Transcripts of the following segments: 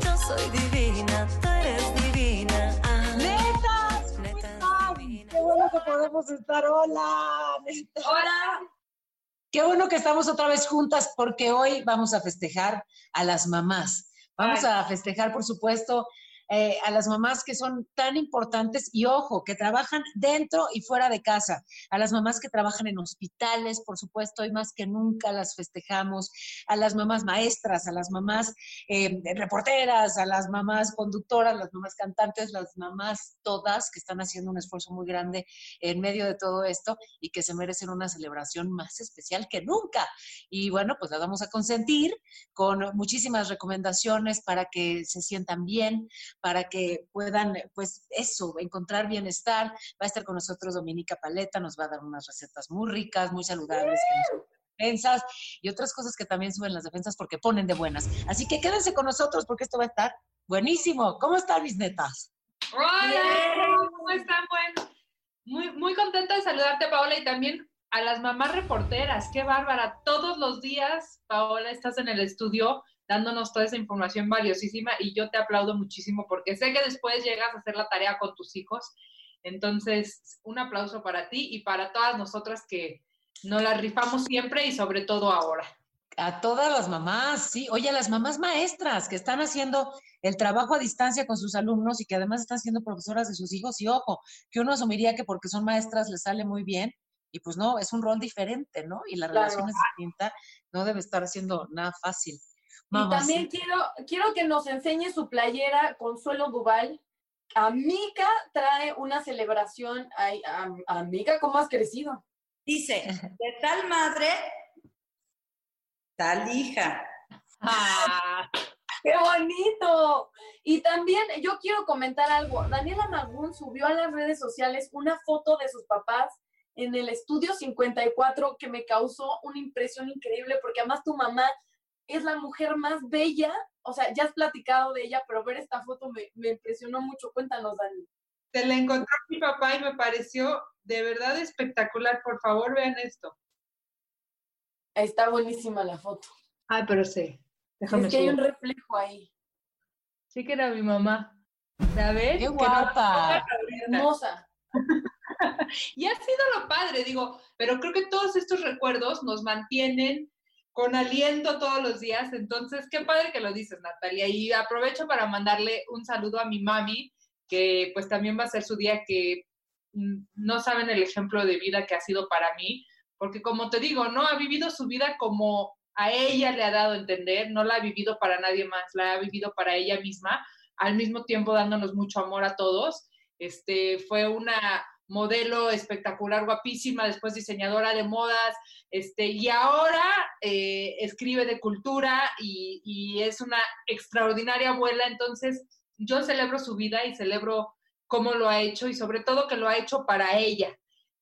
Yo soy divina, tú eres divina. Ah, ¡Netas! ¿Cómo están? ¡Qué bueno que podemos estar! ¡Hola! netas. Qué bueno que estamos otra vez juntas porque hoy vamos a festejar a las mamás. Vamos a festejar, por supuesto, eh, a las mamás que son tan importantes y ojo, que trabajan dentro y fuera de casa. A las mamás que trabajan en hospitales, por supuesto, hoy más que nunca las festejamos. A las mamás maestras, a las mamás eh, reporteras, a las mamás conductoras, las mamás cantantes, las mamás todas que están haciendo un esfuerzo muy grande en medio de todo esto y que se merecen una celebración más especial que nunca. Y bueno, pues las vamos a consentir con muchísimas recomendaciones para que se sientan bien, para que puedan, pues eso, encontrar bienestar. Va a estar con nosotros Dominica Paleta, nos va a dar unas recetas muy ricas, muy saludables. que nos suben defensas y otras cosas que también suben las defensas porque ponen de buenas. Así que quédense con nosotros porque esto va a estar buenísimo. ¿Cómo están mis netas? Hola, ¿cómo están? Bueno, muy, muy contenta de saludarte, Paola, y también a las mamás reporteras. Qué bárbara. Todos los días, Paola, estás en el estudio dándonos toda esa información valiosísima y yo te aplaudo muchísimo porque sé que después llegas a hacer la tarea con tus hijos. Entonces, un aplauso para ti y para todas nosotras que nos la rifamos siempre y sobre todo ahora. A todas las mamás, sí. Oye, a las mamás maestras que están haciendo el trabajo a distancia con sus alumnos y que además están siendo profesoras de sus hijos. Y ojo, que uno asumiría que porque son maestras les sale muy bien. Y pues no, es un rol diferente, ¿no? Y la Claro. relación es distinta. No debe estar siendo nada fácil. Y también quiero, quiero que nos enseñe su playera Consuelo Duval. Amica trae una celebración. Ay, am- Amica, ¿cómo has crecido? Dice, de tal madre, tal hija. Ah, ¡Qué bonito! Y también yo quiero comentar algo. Daniela Magún subió a las redes sociales una foto de sus papás en el estudio 54 que me causó una impresión increíble porque además tu mamá es la mujer más bella. O sea, ya has platicado de ella, pero ver esta foto me, me impresionó mucho. Cuéntanos, Dani. se la encontró mi papá y me pareció de verdad espectacular. Por favor, vean esto. Está buenísima la foto. Ay, pero sí. Déjame es que hay un reflejo ahí. Sí que era mi mamá. ¿Sabes? ¡Qué no- guapa! Hermosa. Y ha sido lo padre, digo, pero creo que todos estos recuerdos nos mantienen con aliento todos los días. Entonces, qué padre que lo dices, Natalia. Y aprovecho para mandarle un saludo a mi mami, que pues también va a ser su día que mm, no saben el ejemplo de vida que ha sido para mí, porque como te digo, no ha vivido su vida como a ella le ha dado a entender, no la ha vivido para nadie más, la ha vivido para ella misma, al mismo tiempo dándonos mucho amor a todos. Este, fue una modelo espectacular, guapísima, después diseñadora de modas, este, y ahora eh, escribe de cultura y, es una extraordinaria abuela, entonces yo celebro su vida y celebro cómo lo ha hecho y sobre todo que lo ha hecho para ella.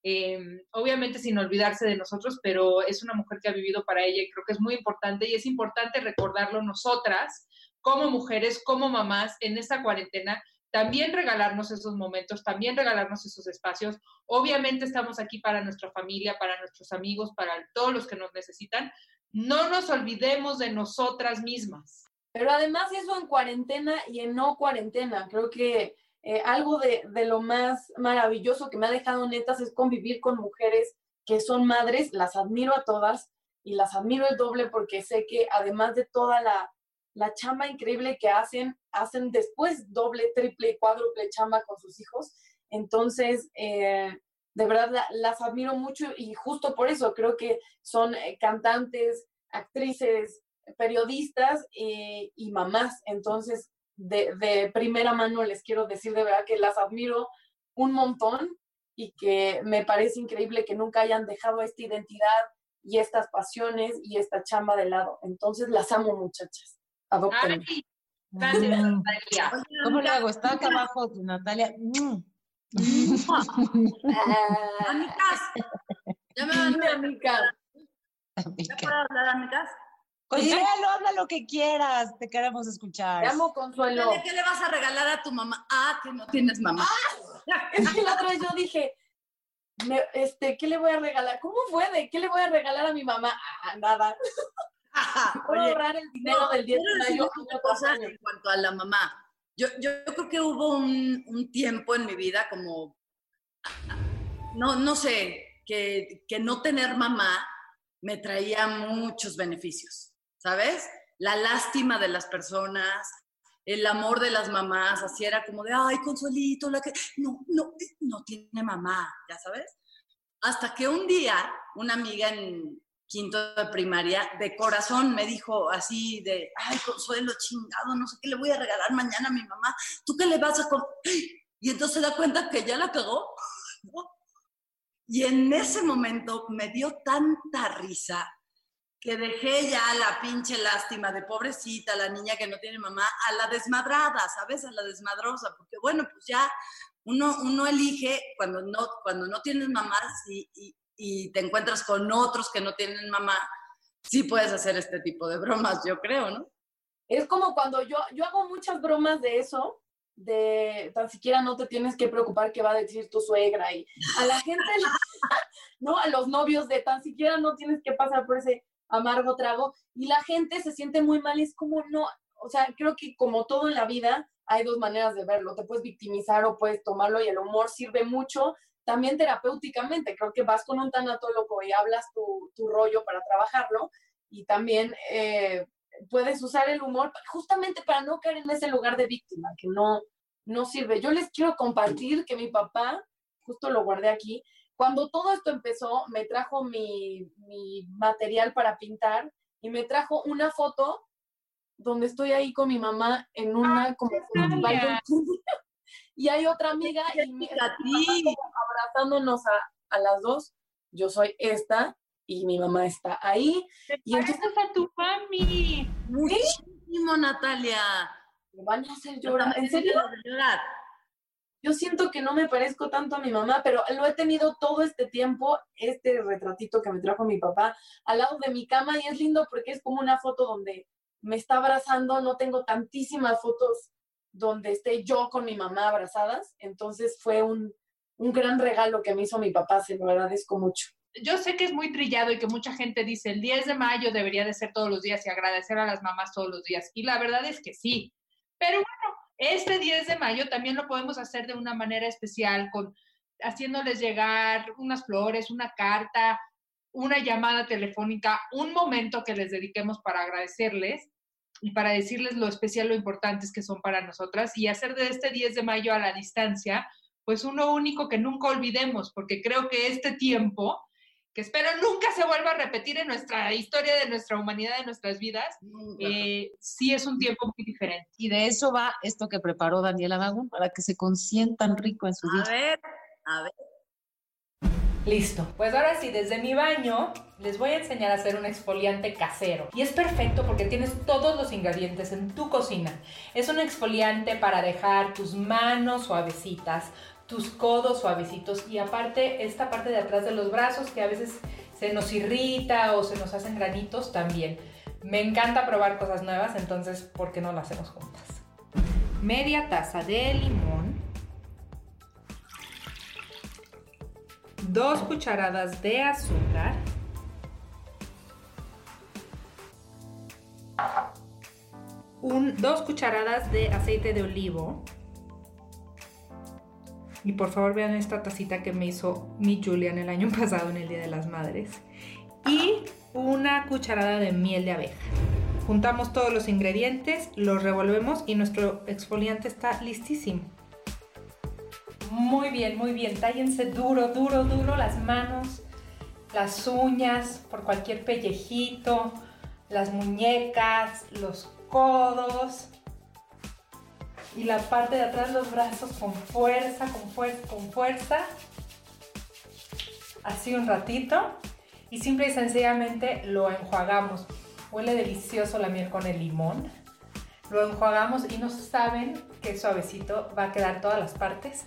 Eh, obviamente sin olvidarse de nosotros, pero es una mujer que ha vivido para ella y creo que es muy importante y es importante recordarlo nosotras como mujeres, como mamás en esta cuarentena, también regalarnos esos momentos, también regalarnos esos espacios. Obviamente estamos aquí para nuestra familia, para nuestros amigos, para todos los que nos necesitan. No nos olvidemos de nosotras mismas. Pero además eso en cuarentena y en no cuarentena. Creo que eh, algo de, de lo más maravilloso que me ha dejado netas es convivir con mujeres que son madres, las admiro a todas, y las admiro el doble porque sé que además de toda la, la chamba increíble que hacen, hacen después doble, triple, cuádruple chamba con sus hijos. Entonces, eh, de verdad las admiro mucho y justo por eso creo que son eh, cantantes, actrices, periodistas y mamás. Entonces, de, primera mano les quiero decir de verdad que las admiro un montón y que me parece increíble que nunca hayan dejado esta identidad y estas pasiones y esta chamba de lado. Entonces, las amo, muchachas. Adopten. Gracias, Natalia. ¿Cómo le hago? Está acá abajo, Natalia. Mm. Amigas, ya me van a amiga. ¿Ya puedo hablar, amigas? Consuelo, habla lo que quieras, te queremos escuchar. Te amo, Consuelo. ¿Qué le vas a regalar a tu mamá? Ah, que no tienes mamá. Es que la otra vez yo dije, me- este, ¿qué le voy a regalar? ¿Cómo fue de qué le voy a regalar a mi mamá? Ah, nada. Oye, ahorrar el dinero no, del 10 quiero de mayo. una cosa en cuanto a la mamá. Yo, yo, yo creo que hubo un, un tiempo en mi vida como, no, no sé, que, que no tener mamá me traía muchos beneficios, ¿sabes? La lástima de las personas, el amor de las mamás, así era como de, ay, Consuelito, la que, no, no, no tiene mamá, ya sabes. Hasta que un día una amiga en quinto de primaria, de corazón me dijo así de, ay, Consuelo, chingado, no sé qué le voy a regalar mañana a mi mamá, ¿tú qué le vas a? Y entonces se da cuenta que ya la cagó. Y en ese momento me dio tanta risa que dejé ya la pinche lástima de pobrecita, la niña que no tiene mamá, a la desmadrada, ¿sabes? A la desmadrosa, porque bueno, pues ya uno, uno elige cuando no, cuando no tienes mamá y, y, y te encuentras con otros que no tienen mamá, sí puedes hacer este tipo de bromas, yo creo, ¿no? Es como cuando yo, yo hago muchas bromas de eso, de tan siquiera no te tienes que preocupar qué va a decir tu suegra y a la gente, no, a los novios de tan siquiera no tienes que pasar por ese amargo trago y la gente se siente muy mal, es como no, o sea, creo que como todo en la vida hay dos maneras de verlo, te puedes victimizar o puedes tomarlo y el humor sirve mucho también terapéuticamente, creo que vas con un tanatólogo y hablas tu, tu rollo para trabajarlo y también eh, puedes usar el humor justamente para no caer en ese lugar de víctima, que no, no sirve. Yo les quiero compartir que mi papá, justo lo guardé aquí, cuando todo esto empezó, me trajo mi, mi material para pintar y me trajo una foto donde estoy ahí con mi mamá en una como Natalia. y hay otra amiga y ti. abrazándonos a, a las dos. Yo soy esta y mi mamá está ahí. Y entonces a tu mami. Muchísimo, Natalia. me van a hacer Yo llorar. ¿En serio? llorar. Yo siento que no me parezco tanto a mi mamá, pero lo he tenido todo este tiempo, este retratito que me trajo mi papá, al lado de mi cama y es lindo porque es como una foto donde me está abrazando, no tengo tantísimas fotos donde esté yo con mi mamá abrazadas, entonces fue un, un gran regalo que me hizo mi papá, se lo agradezco mucho. Yo sé que es muy trillado y que mucha gente dice el 10 de mayo debería de ser todos los días y agradecer a las mamás todos los días. Y la verdad es que sí. Pero bueno, este 10 de mayo también lo podemos hacer de una manera especial, con haciéndoles llegar unas flores, una carta, una llamada telefónica, un momento que les dediquemos para agradecerles y para decirles lo especial, lo importantes que son para nosotras y hacer de este 10 de mayo a la distancia, pues uno único que nunca olvidemos, porque creo que este tiempo, que espero nunca se vuelva a repetir en nuestra historia de nuestra humanidad, de nuestras vidas, eh, sí es un tiempo muy diferente. Y de eso va esto que preparó Daniela Magún para que se consientan rico en su A día. ver, a ver. Listo. Pues ahora sí, desde mi baño les voy a enseñar a hacer un exfoliante casero. Y es perfecto porque tienes todos los ingredientes en tu cocina. Es un exfoliante para dejar tus manos suavecitas, tus codos suavecitos y aparte esta parte de atrás de los brazos que a veces se nos irrita o se nos hacen granitos también. Me encanta probar cosas nuevas, entonces ¿por qué no lo hacemos juntas? Media taza de limón. Dos cucharadas de azúcar. Un, dos cucharadas de aceite de olivo. Y por favor vean esta tacita que me hizo mi Julian el año pasado en el Día de las Madres. Y una cucharada de miel de abeja. Juntamos todos los ingredientes, los revolvemos y nuestro exfoliante está listísimo. Muy bien, muy bien. Tállense duro, duro, duro las manos, las uñas, por cualquier pellejito, las muñecas, los codos y la parte de atrás los brazos con fuerza, con fuerza, con fuerza. Así un ratito y simple y sencillamente lo enjuagamos. Huele delicioso la miel con el limón. Lo enjuagamos y no saben qué suavecito va a quedar todas las partes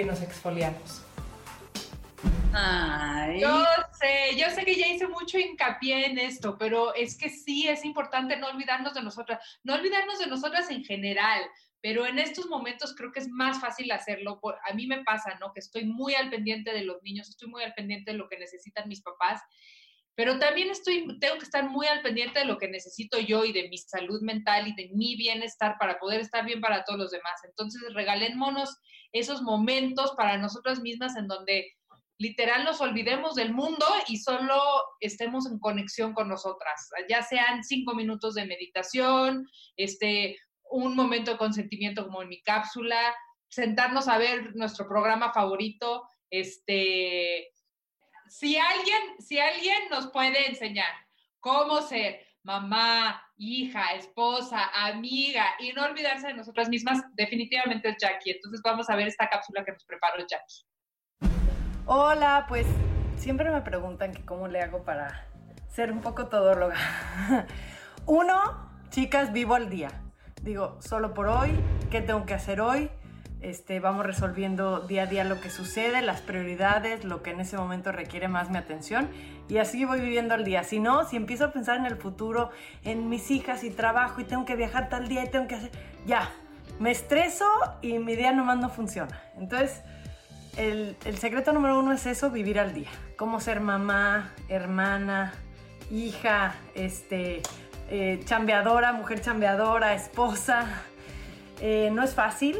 que nos exfoliamos. Yo sé, yo sé que ya hice mucho hincapié en esto, pero es que sí es importante no olvidarnos de nosotras, no olvidarnos de nosotras en general, pero en estos momentos creo que es más fácil hacerlo. a mí me pasa, ¿no? Que estoy muy al pendiente de los niños, estoy muy al pendiente de lo que necesitan mis papás, pero también estoy, tengo que estar muy al pendiente de lo que necesito yo y de mi salud mental y de mi bienestar para poder estar bien para todos los demás. Entonces, regalémonos esos momentos para nosotras mismas en donde literal nos olvidemos del mundo y solo estemos en conexión con nosotras, ya sean cinco minutos de meditación, este, un momento de consentimiento como en mi cápsula, sentarnos a ver nuestro programa favorito, este, si alguien, si alguien nos puede enseñar cómo ser mamá, hija, esposa, amiga y no olvidarse de nosotras mismas, definitivamente es Jackie. Entonces vamos a ver esta cápsula que nos preparó Jackie. Hola, pues siempre me preguntan cómo le hago para ser un poco todóloga. Uno, chicas, vivo al día. Digo, solo por hoy, ¿qué tengo que hacer hoy? Este, vamos resolviendo día a día lo que sucede, las prioridades, lo que en ese momento requiere más mi atención y así voy viviendo el día. Si no, si empiezo a pensar en el futuro, en mis hijas y trabajo y tengo que viajar tal día y tengo que hacer, ya, me estreso y mi día nomás no funciona. Entonces, el, secreto número uno es eso, vivir al día. Cómo ser mamá, hermana, hija, este, eh, chambeadora, mujer chambeadora, esposa. Eh, no es fácil,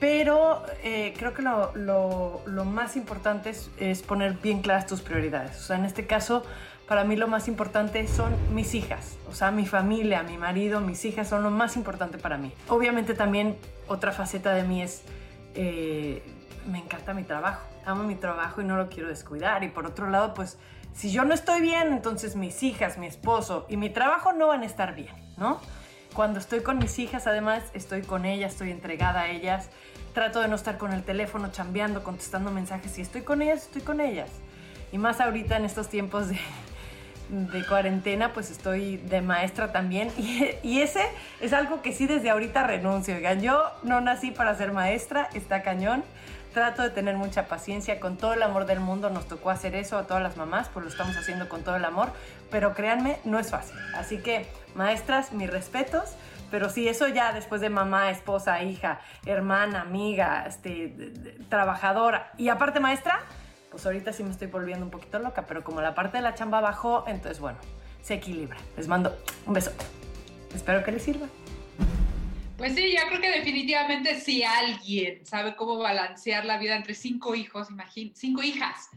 pero eh, creo que lo, más importante es, poner bien claras tus prioridades. O sea, en este caso, para mí lo más importante son mis hijas. O sea, mi familia, mi marido, mis hijas son lo más importante para mí. Obviamente también otra faceta de mí es, eh, me encanta mi trabajo. Amo mi trabajo y no lo quiero descuidar. Y por otro lado, pues, si yo no estoy bien, entonces mis hijas, mi esposo y mi trabajo no van a estar bien, ¿no? Cuando estoy con mis hijas, además, estoy con ellas, estoy entregada a ellas. Trato de no estar con el teléfono chambeando, contestando mensajes. Si estoy con ellas, estoy con ellas. Y más ahorita en estos tiempos de, de cuarentena, pues estoy de maestra también. Y, y, ese es algo que sí desde ahorita renuncio. Oigan, yo no nací para ser maestra, está cañón. Trato de tener mucha paciencia, con todo el amor del mundo nos tocó hacer eso a todas las mamás, pues lo estamos haciendo con todo el amor, pero créanme, no es fácil. Así que, maestras, mis respetos, pero sí, eso ya después de mamá, esposa, hija, hermana, amiga, este, trabajadora y aparte maestra, pues ahorita sí me estoy volviendo un poquito loca, pero como la parte de la chamba bajó, entonces bueno, se equilibra. Les mando un beso. Espero que les sirva. Pues sí, yo creo que definitivamente si alguien sabe cómo balancear la vida entre cinco hijos, imagín, cinco hijas,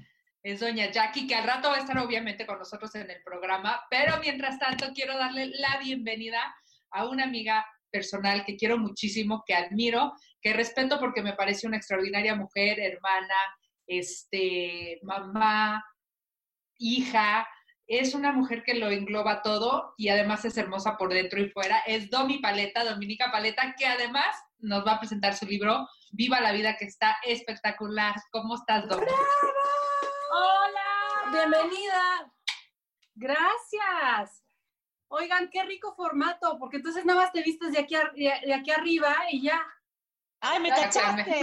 es doña Jackie, que al rato va a estar obviamente con nosotros en el programa, pero mientras tanto quiero darle la bienvenida a una amiga personal que quiero muchísimo, que admiro, que respeto porque me parece una extraordinaria mujer, hermana, este, mamá, hija, es una mujer que lo engloba todo y además es hermosa por dentro y fuera. Es Domi Paleta, Dominica Paleta, que además nos va a presentar su libro Viva la vida, que está espectacular. ¿Cómo estás, Domi? Hola, bienvenida. Gracias. Oigan, qué rico formato, porque entonces nada más te vistes de aquí, de aquí arriba y ya. ¡Ay, me cachaste!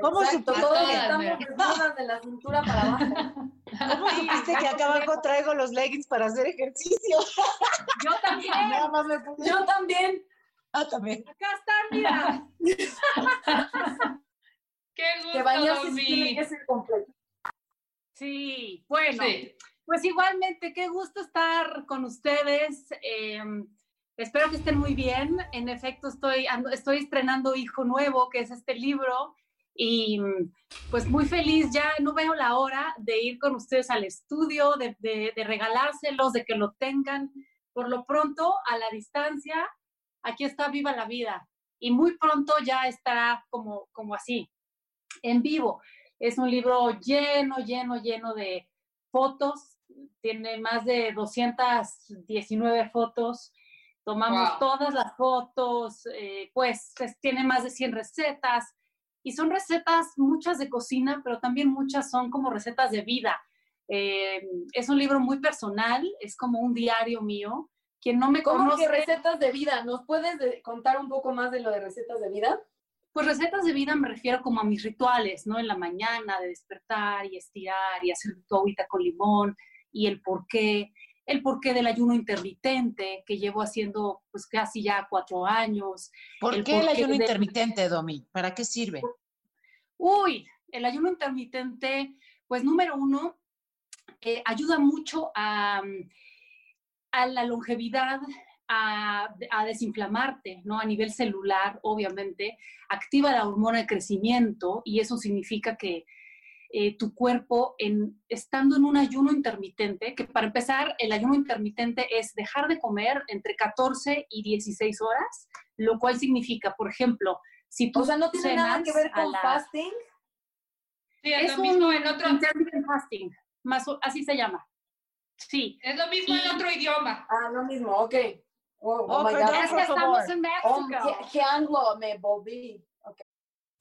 ¿Cómo Exacto, todos estamos desnudas de la cintura para abajo. ¿Cómo supiste que acá abajo traigo los leggings para hacer ejercicio? Yo también. Yo también. Ah, también. Acá están, mira. Qué gusto, que bañarse tiene que ser completo. Sí, bueno. Pues igualmente, qué gusto estar con ustedes. Eh, Espero que estén muy bien. En efecto, estoy, estoy estrenando Hijo Nuevo, que es este libro, Y pues muy feliz, ya no veo la hora de ir con ustedes al estudio, de, de, de regalárselos, de que lo tengan. Por lo pronto, a la distancia, aquí está Viva la Vida. Y muy pronto ya estará como, como así, en vivo. Es un libro lleno, lleno, lleno de fotos. Tiene más de 219 fotos. Tomamos Wow. todas las fotos, eh, pues es- tiene más de 100 recetas. Y son recetas, muchas de cocina, pero también muchas son como recetas de vida. Eh, es un libro muy personal, es como un diario mío. Quien no me ¿Cómo conoce, que recetas de vida? ¿Nos puedes de- contar un poco más de lo de recetas de vida? Pues recetas de vida me refiero como a mis rituales, ¿no? En la mañana, de despertar y estirar y hacer tu agüita con limón y el porqué, el porqué del ayuno intermitente que llevo haciendo pues casi ya cuatro años. ¿Por el qué el ayuno de- intermitente, Domi? ¿Para qué sirve? Uy, el ayuno intermitente, pues número uno, eh, ayuda mucho a, mm, a la longevidad, a, a desinflamarte, ¿no? A nivel celular, obviamente, activa la hormona de crecimiento y eso significa que eh, tu cuerpo, en, estando en un ayuno intermitente, que para empezar, el ayuno intermitente es dejar de comer entre 14 y 16 horas, lo cual significa, por ejemplo, si tú O sea, no tiene nada que ver con las- fasting. Sí, es, es lo mismo un en otro, intermittent fasting, más así se llama. Sí. es lo mismo en Y- otro idioma. Ah, lo mismo, ok. Oh, oh Oh, my God. Es que estamos en Oh, qué, qué anglo me volví.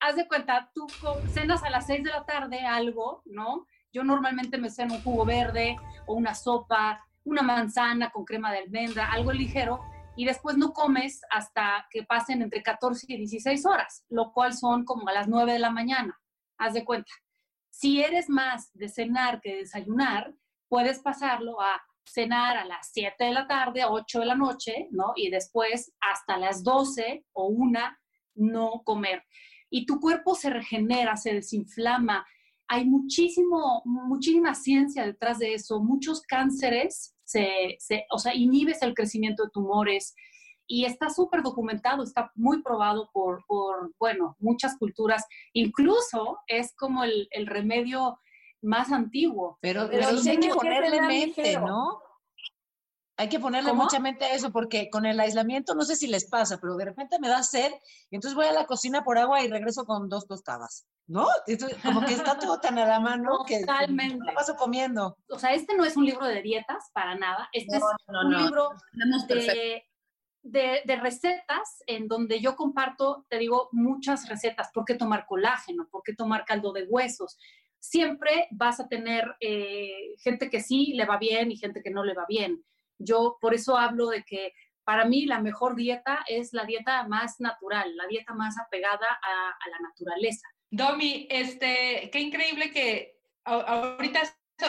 Haz de cuenta, tú cenas a las 6 de la tarde algo, ¿no? Yo normalmente me ceno un jugo verde o una sopa, una manzana con crema de almendra, algo ligero, y después no comes hasta que pasen entre 14 y 16 horas, lo cual son como a las 9 de la mañana. Haz de cuenta. Si eres más de cenar que de desayunar, puedes pasarlo a cenar a las 7 de la tarde, a 8 de la noche, ¿no? Y después hasta las 12 o 1 no comer. Y tu cuerpo se regenera, se desinflama. Hay muchísimo, muchísima ciencia detrás de eso. Muchos cánceres, se, se- o sea, inhibes el crecimiento de tumores y está súper documentado, está muy probado por, por, bueno, muchas culturas. Incluso es como el, el remedio más antiguo. Pero, Pero pero hay que ponerle mente, ligero. ¿no? Hay que ponerle ¿Cómo? mucha mente a eso, porque con el aislamiento no sé si les pasa, pero de repente me da sed, y entonces voy a la cocina por agua y regreso con dos tostadas, ¿no? Entonces, como que está todo tan a la mano que Totalmente. paso comiendo. O sea, este no es un libro de dietas para nada. Este No, es no, un no. libro de- de recetas en donde yo comparto, te digo, muchas recetas. ¿Por qué tomar colágeno? ¿Por qué tomar caldo de huesos? Siempre vas a tener eh, gente que sí le va bien y gente que no le va bien. Yo por eso hablo de que para mí la mejor dieta es la dieta más natural, la dieta más apegada a, la naturaleza. Domi, este, qué increíble que ahorita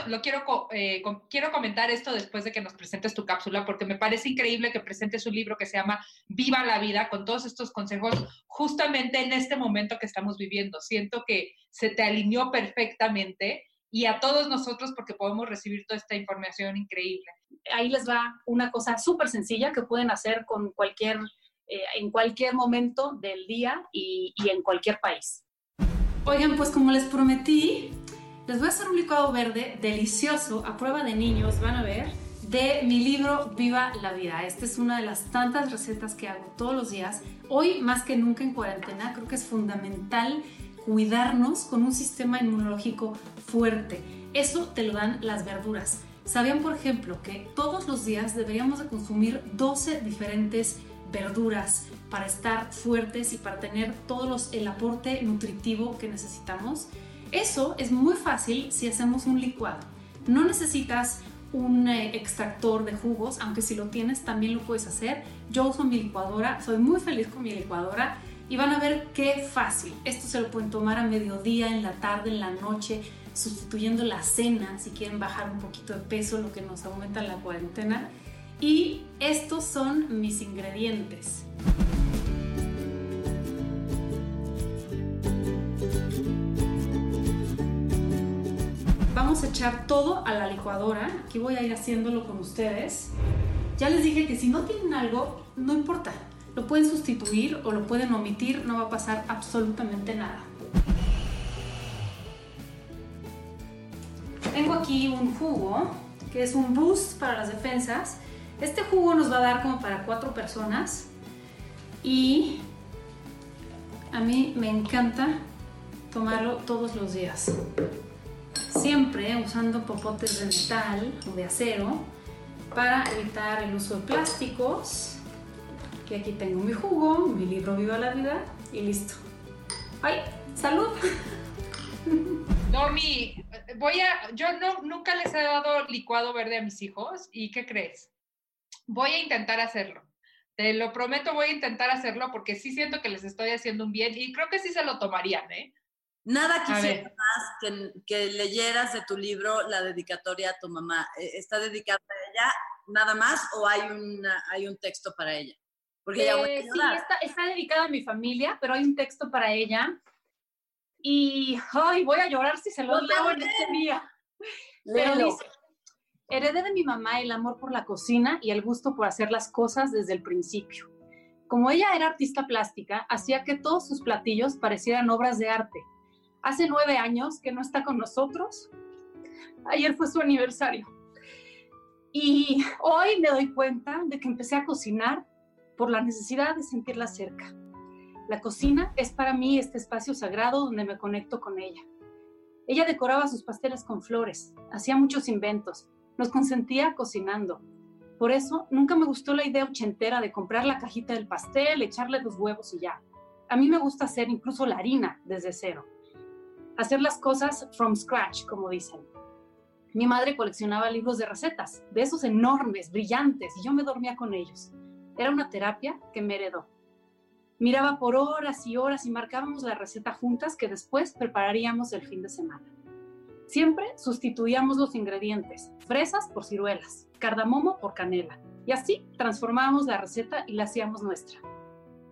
lo quiero, eh, quiero comentar esto después de que nos presentes tu cápsula, porque me parece increíble que presentes un libro que se llama Viva la vida, con todos estos consejos, justamente en este momento que estamos viviendo. Siento que se te alineó perfectamente y a todos nosotros porque podemos recibir toda esta información increíble. Ahí les va una cosa súper sencilla que pueden hacer con cualquier, eh, en cualquier momento del día y, y en cualquier país. Oigan, pues como les prometí, les voy a hacer un licuado verde delicioso a prueba de niños, van a ver, de mi libro Viva la Vida. Esta es una de las tantas recetas que hago todos los días. Hoy, más que nunca en cuarentena, creo que es fundamental cuidarnos con un sistema inmunológico fuerte. Eso te lo dan las verduras. ¿Sabían, por ejemplo, que todos los días deberíamos de consumir 12 diferentes verduras para estar fuertes y para tener todo el aporte nutritivo que necesitamos? Eso es muy fácil si hacemos un licuado. No necesitas un eh, extractor de jugos, aunque si lo tienes también lo puedes hacer. Yo uso mi licuadora, soy muy feliz con mi licuadora y van a ver qué fácil. Esto se lo pueden tomar a mediodía, en la tarde, en la noche, sustituyendo la cena si quieren bajar un poquito de peso, lo que nos aumenta la cuarentena. Y estos son mis ingredientes. Vamos a echar todo a la licuadora. Aquí voy a ir haciéndolo con ustedes. Ya les dije que si no tienen algo, no importa. Lo pueden sustituir o lo pueden omitir, no va a pasar absolutamente nada. Tengo aquí un jugo, que es un boost para las defensas. Este jugo nos va a dar como para cuatro personas. Y a mí me encanta tomarlo todos los días. Siempre usando popotes de metal o de acero para evitar el uso de plásticos. Y aquí tengo mi jugo, mi libro Viva la Vida y listo. ¡Ay! ¡Salud! Domi, voy a, yo no, nunca les he dado licuado verde a mis hijos y ¿qué crees? Voy a intentar hacerlo. Te lo prometo, voy a intentar hacerlo porque sí siento que les estoy haciendo un bien y creo que sí se lo tomarían, ¿eh? Nada quisiera más que, que, leyeras de tu libro la dedicatoria a tu mamá. ¿E, ¿Está dedicada a ella nada más o hay, una, hay un texto para ella? Porque ella eh, sí, está, está dedicada a mi familia, pero hay un texto para ella y ay, voy a llorar si se lo leo en este día. Pero dice, heredé de mi mamá el amor por la cocina y el gusto por hacer las cosas desde el principio. Como ella era artista plástica, hacía que todos sus platillos parecieran obras de arte. Hace nueve años que no está con nosotros. Ayer fue su aniversario. Y hoy me doy cuenta de que empecé a cocinar por la necesidad de sentirla cerca la cocina es para mí este espacio sagrado donde me conecto con ella. Ella decoraba sus pasteles con flores, hacía muchos inventos, nos consentía cocinando. Por eso nunca me gustó la idea ochentera de comprar la cajita del pastel, echarle dos huevos y ya. A mí me gusta hacer incluso la harina desde cero. Hacer las cosas from scratch, como dicen. Mi madre coleccionaba libros de recetas, de esos enormes, brillantes, y yo me dormía con ellos. Era una terapia que me heredó. Miraba por horas y horas y marcábamos la receta juntas que después prepararíamos el fin de semana. Siempre sustituíamos los ingredientes, fresas por ciruelas, cardamomo por canela, y así transformábamos la receta y la hacíamos nuestra.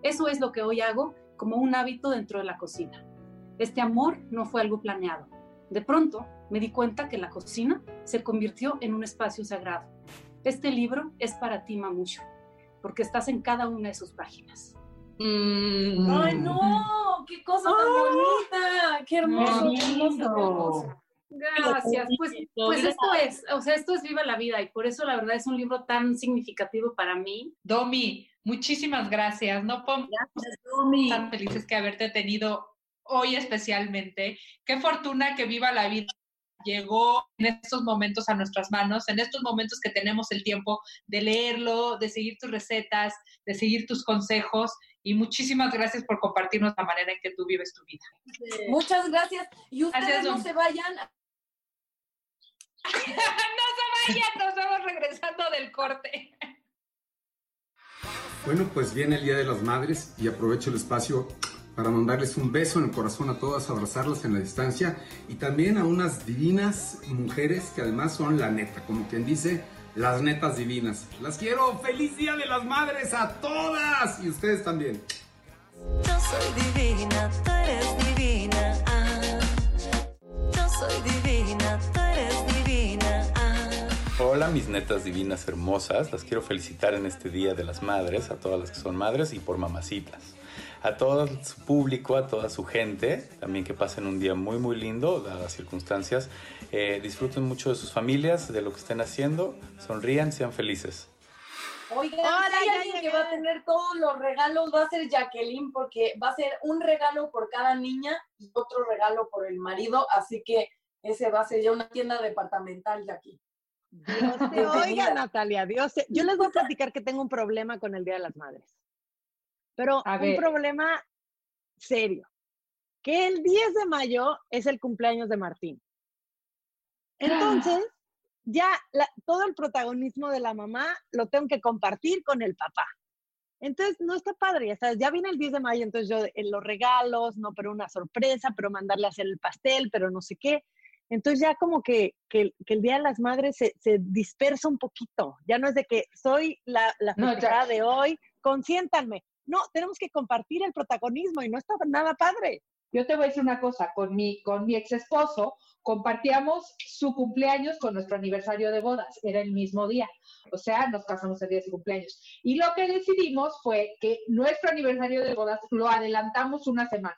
Eso es lo que hoy hago como un hábito dentro de la cocina. Este amor no fue algo planeado. De pronto me di cuenta que la cocina se convirtió en un espacio sagrado. Este libro es para ti, Mamucho, porque estás en cada una de sus páginas. Mm. ¡Ay, no! ¡Qué cosa tan bonita! ¡Qué hermoso! Gracias. Pues, pues esto es, o sea, esto es Viva la Vida y por eso la verdad es un libro tan significativo para mí. Domi, muchísimas gracias. No podemos tan felices que haberte tenido hoy especialmente. Qué fortuna que Viva la Vida llegó en estos momentos a nuestras manos, en estos momentos que tenemos el tiempo de leerlo, de seguir tus recetas, de seguir tus consejos y muchísimas gracias por compartirnos la manera en que tú vives tu vida. Muchas gracias. Y ustedes no se vayan. no se vayan, nos vamos regresando del corte. Bueno, pues viene el Día de las Madres y aprovecho el espacio para mandarles un beso en el corazón a todas, abrazarlas en la distancia y también a unas divinas mujeres que además son la neta, como quien dice, las netas divinas. Las quiero. Feliz Día de las Madres a todas y ustedes también. Yo soy divina, tú eres divina. Ah. Yo soy divina, tú eres divina. Hola mis netas divinas hermosas, las quiero felicitar en este Día de las Madres, a todas las que son madres y por mamacitas a todo su público, a toda su gente, también que pasen un día muy muy lindo, dadas las circunstancias. Eh, disfruten mucho de sus familias, de lo que estén haciendo, sonrían, sean felices. Oigan, Hola, si hay ya alguien que va a tener todos los regalos, va a ser Jacqueline, porque va a ser un regalo por cada niña y otro regalo por el marido, así que ese va a ser ya una tienda departamental de aquí. Dios te Bienvenida. oiga, Natalia, Dios te- Yo les voy a platicar que tengo un problema con el Día de las Madres. Pero A un ver. problema serio. Que el 10 de mayo es el cumpleaños de Martín. Entonces, ya la- todo el protagonismo de la mamá lo tengo que compartir con el papá. Entonces, no está padre, ya sabes, ya viene el 10 de mayo, entonces yo en los regalos, no, pero una sorpresa, pero mandarle a hacer el pastel, pero no sé qué. Entonces ya como que, que, que el Día de las Madres se, se dispersa un poquito. Ya no es de que soy la, la No, ya- festejada de hoy, consiéntanme. No, tenemos que compartir el protagonismo y no está nada padre. Yo te voy a decir una cosa, con mi, con mi ex esposo compartíamos su cumpleaños con nuestro aniversario de bodas, era el mismo día, o sea, nos casamos el día de su cumpleaños. Y lo que decidimos fue que nuestro aniversario de bodas lo adelantamos una semana.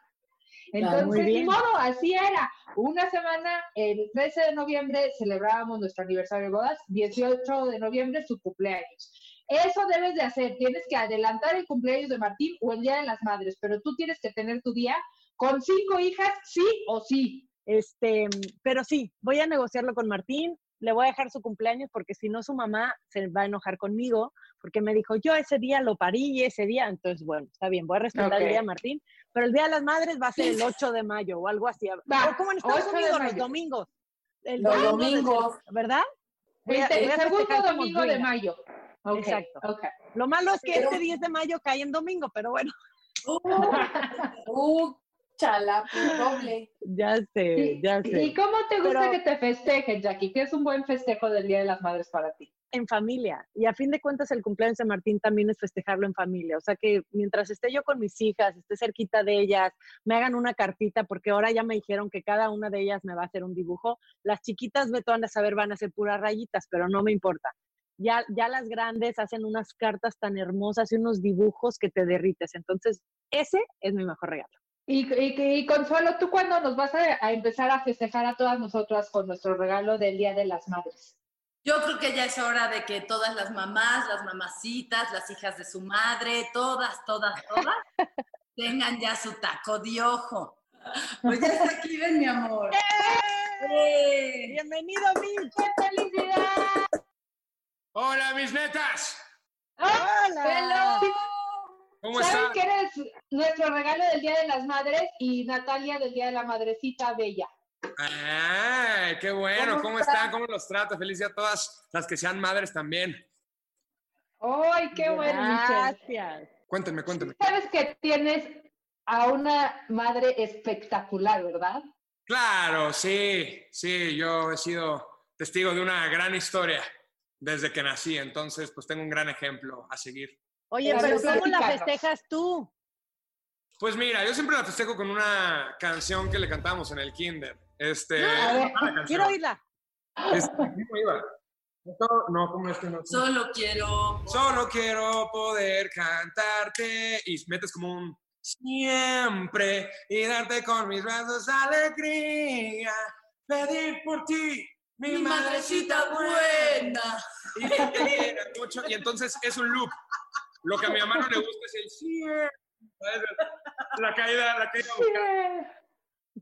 Entonces, ni modo, así era. Una semana, el 13 de noviembre celebrábamos nuestro aniversario de bodas, 18 de noviembre su cumpleaños. Eso debes de hacer, tienes que adelantar el cumpleaños de Martín o el Día de las Madres, pero tú tienes que tener tu día con cinco hijas, sí o sí. Este, pero sí, voy a negociarlo con Martín, le voy a dejar su cumpleaños porque si no su mamá se va a enojar conmigo porque me dijo, yo ese día lo parí y ese día, entonces bueno, está bien, voy a respetar el día de Martín, pero el Día de las Madres va a ser el 8 de mayo o algo así. Va, o como en Estados 8 de Unidos, los domingos. El Los domingos. ¿Verdad? Voy a- El, voy a segundo domingo de mayo. Exacto. Lo malo es que Pero- este 10 de mayo cae en domingo, pero bueno, Uh, chala, pues, doble. ya sé, ¿Y, ya sé. ¿Y cómo te gusta Pero- que te festejen, Jackie? ¿Qué es un buen festejo del Día de las Madres para ti? en familia. Y a fin de cuentas, el cumpleaños de Martín también es festejarlo en familia. O sea que mientras esté yo con mis hijas, esté cerquita de ellas, me hagan una cartita, porque ahora ya me dijeron que cada una de ellas me va a hacer un dibujo. Las chiquitas, Beto, anda a saber, van a ser puras rayitas, pero no me importa. Ya, ya las grandes hacen unas cartas tan hermosas y unos dibujos que te derrites. Entonces, ese es mi mejor regalo. Y, y, y Consuelo, ¿tú cuándo nos vas a, a empezar a festejar a todas nosotras con nuestro regalo del Día de las Madres? Yo creo que ya es hora de que todas las mamás, las mamacitas, las hijas de su madre, todas, todas, todas, tengan ya su taco de ojo. Pues ya está aquí, ven, mi amor. ¡Eh! Bienvenido, Mitch. ¡Qué felicidad! Hola, mis netas. Hola. ¿Cómo ¿Sabes están? que eres nuestro regalo del Día de las Madres y Natalia del Día de la Madrecita Bella? Ay, qué bueno. ¿Cómo están? ¿Cómo los trata? Feliz día a todas las que sean madres también. ¡Ay, qué bueno! Gracias. Cuéntenme, cuéntenme. Sabes que tienes a una madre espectacular, ¿verdad? Claro, sí, sí, yo he sido testigo de una gran historia desde que nací, entonces pues tengo un gran ejemplo a seguir. Oye, Pero pero ¿cómo la festejas tú? Pues mira, yo siempre la festejo con una canción que le cantamos en el kinder. Este, A ver, una canción. Quiero oírla. Este, ¿cómo iba? No, no, ¿cómo es que no? Solo quiero. Solo quiero poder cantarte y metes como un siempre y darte con mis brazos alegría, pedir por ti, mi, Mi madrecita madrecita buena. buena. Y, que te mucho. y entonces es un loop. Lo que a mi mamá no le gusta es el siempre. ¿sabes? La caída, la caída vocal.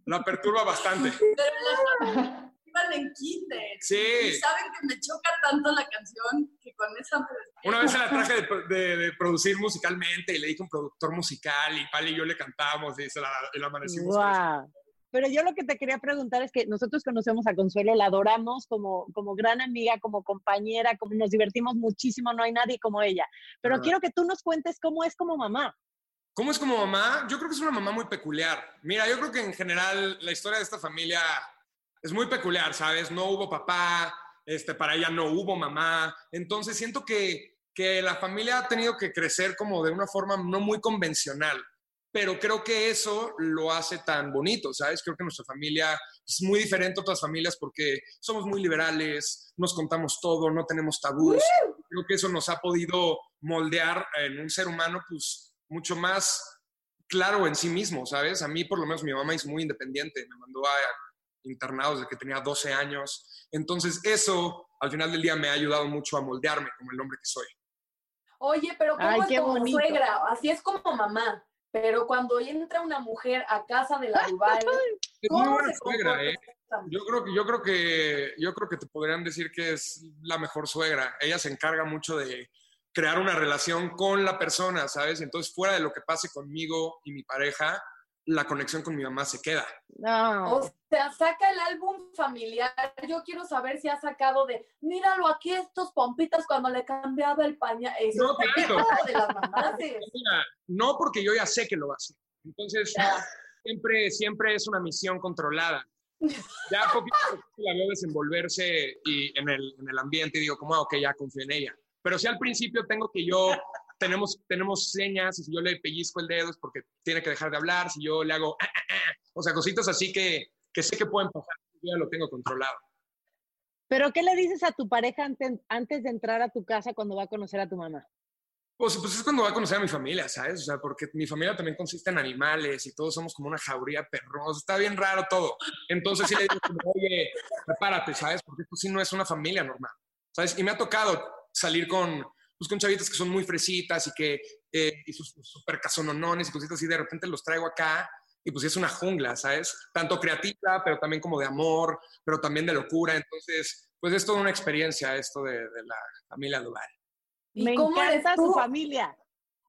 La perturba bastante. Pero las iban en kinder. Sí. Y saben que me choca tanto la canción que con esa me. Una vez se la traje de, de- de producir musicalmente y le dije a un productor musical y Pali y yo le cantamos y se la, amanecimos. Guau. Pero yo lo que te quería preguntar es que nosotros conocemos a Consuelo, la adoramos como, como gran amiga, como compañera, como nos divertimos muchísimo, no hay nadie como ella. Pero quiero que tú nos cuentes cómo es como mamá. ¿Cómo es como mamá? Yo creo que es una mamá muy peculiar. Mira, yo creo que en general la historia de esta familia es muy peculiar, ¿sabes? No hubo papá, este, para ella no hubo mamá. Entonces siento que, que la familia ha tenido que crecer como de una forma no muy convencional. Pero creo que eso lo hace tan bonito, ¿sabes? Creo que nuestra familia es muy diferente a otras familias porque somos muy liberales, nos contamos todo, no tenemos tabús. Creo que eso nos ha podido moldear en un ser humano, pues, mucho más claro en sí mismo, ¿sabes? A mí, por lo menos, mi mamá es muy independiente, me mandó a internados desde que tenía 12 años. Entonces, eso, al final del día, me ha ayudado mucho a moldearme como el hombre que soy. Oye, pero ¿cómo Ay, es qué como bonito. suegra? Así es como mamá. Pero cuando entra una mujer a casa de la Duval, Es muy ¿cómo buena se suegra? ¿eh? Yo creo que yo creo que yo creo que te podrían decir que es la mejor suegra. Ella se encarga mucho de crear una relación con la persona, ¿sabes? Entonces, fuera de lo que pase conmigo y mi pareja, la conexión con mi mamá se queda. No. O sea, saca el álbum familiar. Yo quiero saber si ha sacado de, míralo aquí, estos pompitas cuando le cambiaba el pañal. Eso No, es claro. de las mamás. Mira, no porque yo ya sé que lo hace. Entonces, siempre, siempre es una misión controlada. Ya poquito a poquito la veo desenvolverse y en el, en el ambiente y digo, como, ah, ok, ya confío en ella. Pero si al principio tengo que yo, tenemos, tenemos señas, y si yo le pellizco el dedo es porque tiene que dejar de hablar, si yo le hago, ah, ah, ah, o sea, cositas así que, que sé que pueden pasar, yo ya lo tengo controlado. ¿Pero qué le dices a tu pareja antes, antes de entrar a tu casa cuando va a conocer a tu mamá? Pues, pues es cuando va a conocer a mi familia, ¿sabes? O sea, porque mi familia también consiste en animales y todos somos como una jauría perros. Está bien raro todo. Entonces sí le digo, oye, prepárate, ¿sabes? Porque esto sí no es una familia normal, ¿sabes? Y me ha tocado salir con, pues, con chavitas que son muy fresitas y que, eh, y sus super casononones y cositas así, de repente los traigo acá y pues es una jungla, ¿sabes? Tanto creativa, pero también como de amor, pero también de locura. Entonces, pues es toda una experiencia esto de, de la familia Duval. ¿Y Me cómo eres encanta tú? su familia.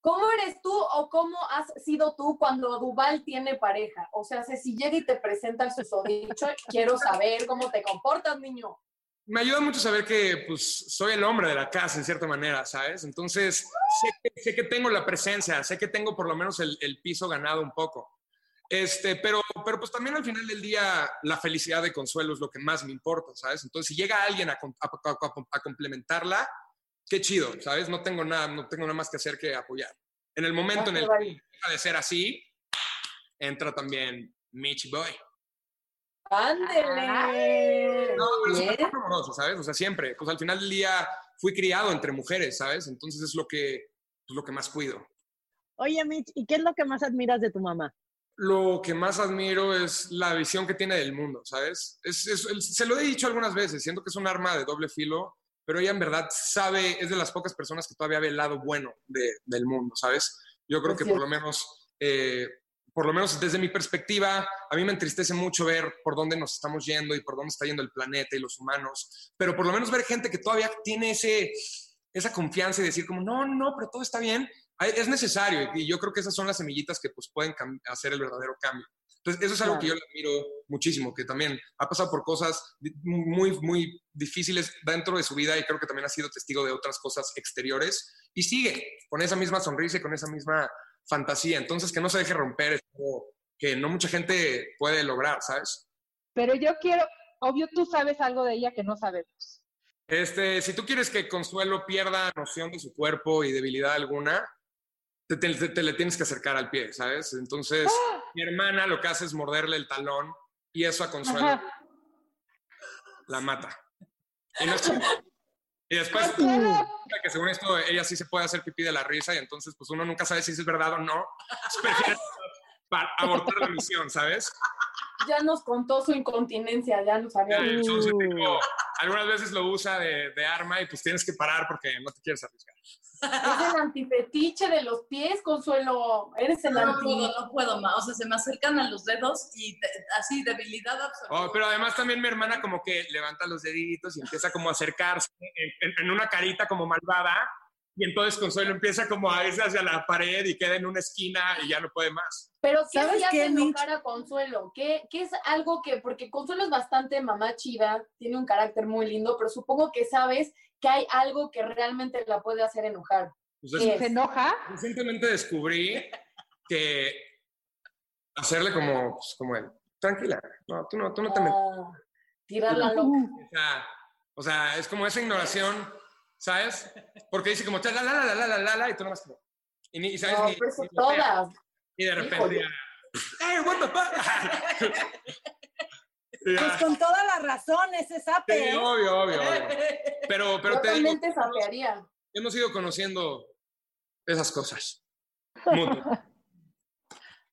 ¿Cómo eres tú o cómo has sido tú cuando Duval tiene pareja? O sea, si llega y te presenta el susodicho, quiero saber cómo te comportas, niño. Me ayuda mucho saber que pues soy el hombre de la casa en cierta manera, ¿sabes? Entonces sé que, sé que tengo la presencia, sé que tengo por lo menos el, el piso ganado un poco. Este, pero, pero pues también al final del día la felicidad de Consuelo es lo que más me importa, ¿sabes? Entonces si llega alguien a, com- a- a- a complementarla, qué chido, ¿sabes? No tengo nada, no tengo nada más que hacer que apoyar. En el momento en el que deja de ser así, entra también Mitch Boy. ¡Ándele! No, pero Bien. súper amoroso, ¿sabes? O sea, siempre. Pues al final del día fui criado entre mujeres, ¿sabes? Entonces es lo que, pues, lo que más cuido. Oye, Mitch, ¿y qué es lo que más admiras de tu mamá? Lo que más admiro es la visión que tiene del mundo, ¿sabes? Es, es- se lo he dicho algunas veces, siento que es un arma de doble filo, pero ella en verdad sabe, es de las pocas personas que todavía ve el lado bueno de- del mundo, ¿sabes? Yo creo Es que por lo menos, eh, por lo menos desde mi perspectiva, a mí me entristece mucho ver por dónde nos estamos yendo y por dónde está yendo el planeta y los humanos, pero por lo menos ver gente que todavía tiene ese, esa confianza y decir como, no, no, pero todo está bien, es necesario y yo creo que esas son las semillitas que pues pueden hacer el verdadero cambio. Entonces, eso es algo que yo le admiro muchísimo, que también ha pasado por cosas muy, muy difíciles dentro de su vida y creo que también ha sido testigo de otras cosas exteriores y sigue con esa misma sonrisa y con esa misma fantasía. Entonces, que no se deje romper, es algo que no mucha gente puede lograr, ¿sabes? Pero yo quiero, obvio tú sabes algo de ella que no sabemos. Este, si tú quieres que Consuelo pierda noción de su cuerpo y debilidad alguna, te, te- te- te le tienes que acercar al pie, ¿sabes? Entonces, mi hermana lo que hace es morderle el talón y eso a Consuelo Ajá. la mata. Y, no es. Y después, que según esto, ella sí se puede hacer pipí de la risa y entonces, pues uno nunca sabe si es verdad o no. Prefiere para abortar la misión, ¿sabes? Ya nos contó su incontinencia, ya nos había tipo, algunas veces lo usa de, de arma y pues tienes que parar porque no te quieres arriesgar. Es el antifetiche de los pies, Consuelo. Eres el No, no anti... puedo, no puedo más. O sea, se me acercan a los dedos y te- así, debilidad absoluta. Oh, pero además también mi hermana como que levanta los deditos y empieza como a acercarse en, en- en una carita como malvada y entonces Consuelo empieza como a irse hacia la pared y queda en una esquina y ya no puede más. Pero ¿qué ¿Sabes sí hace enojar a Consuelo? ¿Qué, ¿Qué es algo que, porque Consuelo es bastante mamá chida, tiene un carácter muy lindo, pero supongo que sabes que hay algo que realmente la puede hacer enojar. Pues. ¿Se enoja? Recientemente descubrí que hacerle como, pues, como él, tranquila, no, tú no, tú no te metas. Ah, tirarla loca. O sea, o sea, es como esa ignoración, ¿sabes? Porque dice como, la, la, la, la, la, la, la, y tú nomás como... Y, y sabes, no, ni, pues todas. Y de repente... ¡Hey, what the fuck! pues con toda la razón, ese sape. Sí, ¿eh? obvio, obvio, obvio. Pero, pero te digo, sapearía. Hemos ido conociendo esas cosas.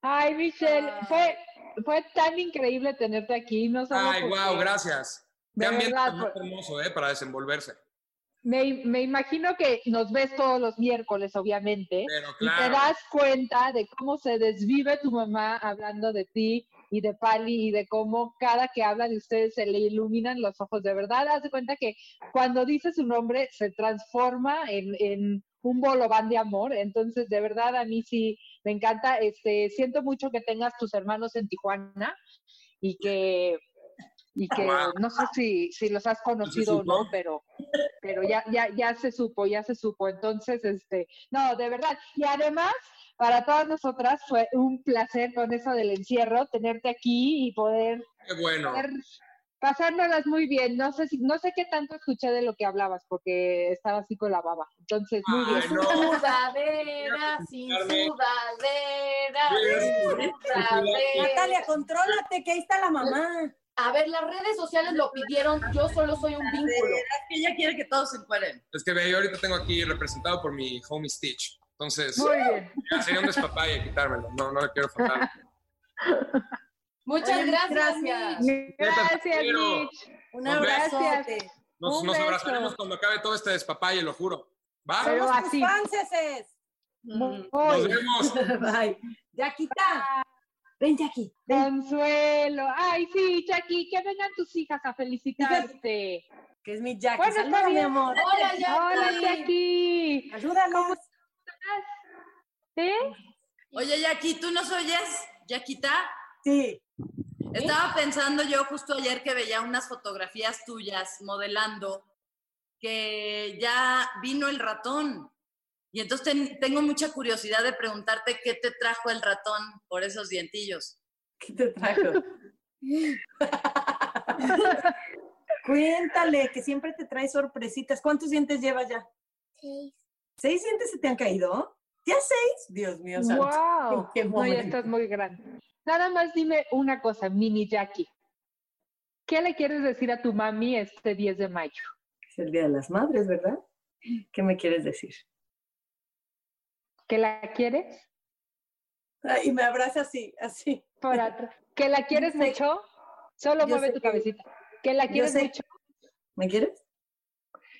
Ay, Michelle, fue, fue tan increíble tenerte aquí. No Ay, wow, gracias. Qué ambiente verdad, hermoso, ¿eh? Para desenvolverse me, me imagino que nos ves todos los miércoles, obviamente, Pero y te claro. das cuenta de cómo se desvive tu mamá hablando de ti y de Pali y de cómo cada que habla de ustedes se le iluminan los ojos. De verdad, haz de cuenta que cuando dice su nombre se transforma en, en un bolobán de amor. Entonces, de verdad, a mí sí me encanta. Este, siento mucho que tengas tus hermanos en Tijuana y que y que Guau. no sé si, si los has conocido o no, pero, pero ya, ya, ya se supo, ya se supo. Entonces, este, no, de verdad. Y además, para todas nosotras fue un placer con eso del encierro, tenerte aquí y poder, Qué bueno. poder pasárnoslas muy bien. No sé si, no sé qué tanto escuché de lo que hablabas, porque estaba así con la baba. Entonces, muy bien. Sudadera, sin sudadera, sin sudadera. Natalia, contrólate, que ahí está la mamá. A ver, las redes sociales lo pidieron, yo solo soy un vínculo. Es que ella quiere que todos se encueren. Es que ve, yo ahorita tengo aquí representado por mi homie Stitch. Entonces, Muy bien. ya sería un despapalle quitármelo. No, no le quiero faltar. Muchas Oye, gracias. gracias. Mitch. Gracias. Mitch. Un Nos abrazote. Nos, Un nos beso. abrazaremos cuando acabe todo este despapalle, lo juro. ¿Va? Pero Somos así. Nos vemos. Bye. Yaquita. Ven, Jackie. Consuelo. Ay, sí, Jackie, que vengan tus hijas a felicitarte. Que es mi Jackie. Bueno, Saluda, mi amor. Hola, Jackie. Hola, Jackie. Ayúdanos. ¿Eh? Oye, Jackie, ¿tú nos oyes? ¿Yaquita? Sí. Estaba pensando yo justo ayer que veía unas fotografías tuyas modelando que ya vino el ratón. Y entonces ten- tengo mucha curiosidad de preguntarte qué te trajo el ratón por esos dientillos. ¿Qué te trajo? Cuéntale, que siempre te trae sorpresitas. ¿Cuántos dientes llevas ya? Seis. ¿Seis dientes se te han caído? ¿Ya seis? Dios mío, santo. Wow. ¿En qué No, ya estás muy grande. Nada más dime una cosa, mini Jackie. ¿Qué le quieres decir a tu mami este 10 de mayo? Es el Día de las Madres, ¿verdad? ¿Qué me quieres decir? ¿Que la quieres? Y me abraza así, así. Por atrás. ¿Que la quieres mucho? Solo mueve tu que- cabecita. ¿Que la quieres mucho? ¿Me quieres?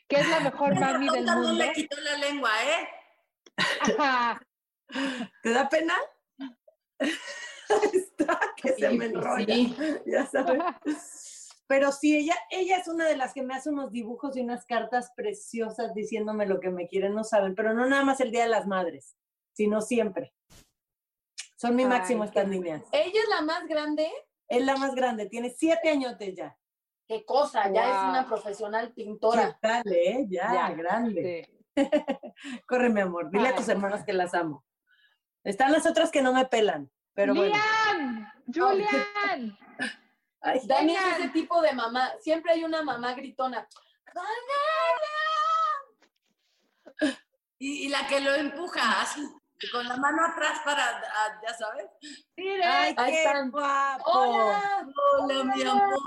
¿Que es la mejor mami del mundo? le quitó la lengua, ¿eh? ¿Te da pena? Está que se me pues enrolla, sí. ya sabes. Pero sí, ella, ella es una de las que me hace unos dibujos y unas cartas preciosas diciéndome lo que me quieren, no saben, pero no nada más el Día de las Madres, sino siempre. Son mi Ay, máximo estas niñas. Ella es la más grande. Es la más grande, tiene siete añotes ya. Qué cosa, ya es una profesional ¿Qué pintora. tal, eh? Ya, Ya, grande. Sí. Corre, mi amor, dile a tus hermanas que las amo. Están las otras que no me pelan, pero bueno. ¡Lian! ¡Julian! Ay, Dani es ese tipo de mamá. Siempre hay una mamá gritona. Y, y la que lo empuja así, con la mano atrás para, ah, ya sabes. Ay, Ahí qué están. guapo. ¡Hola! Hola, mi amor.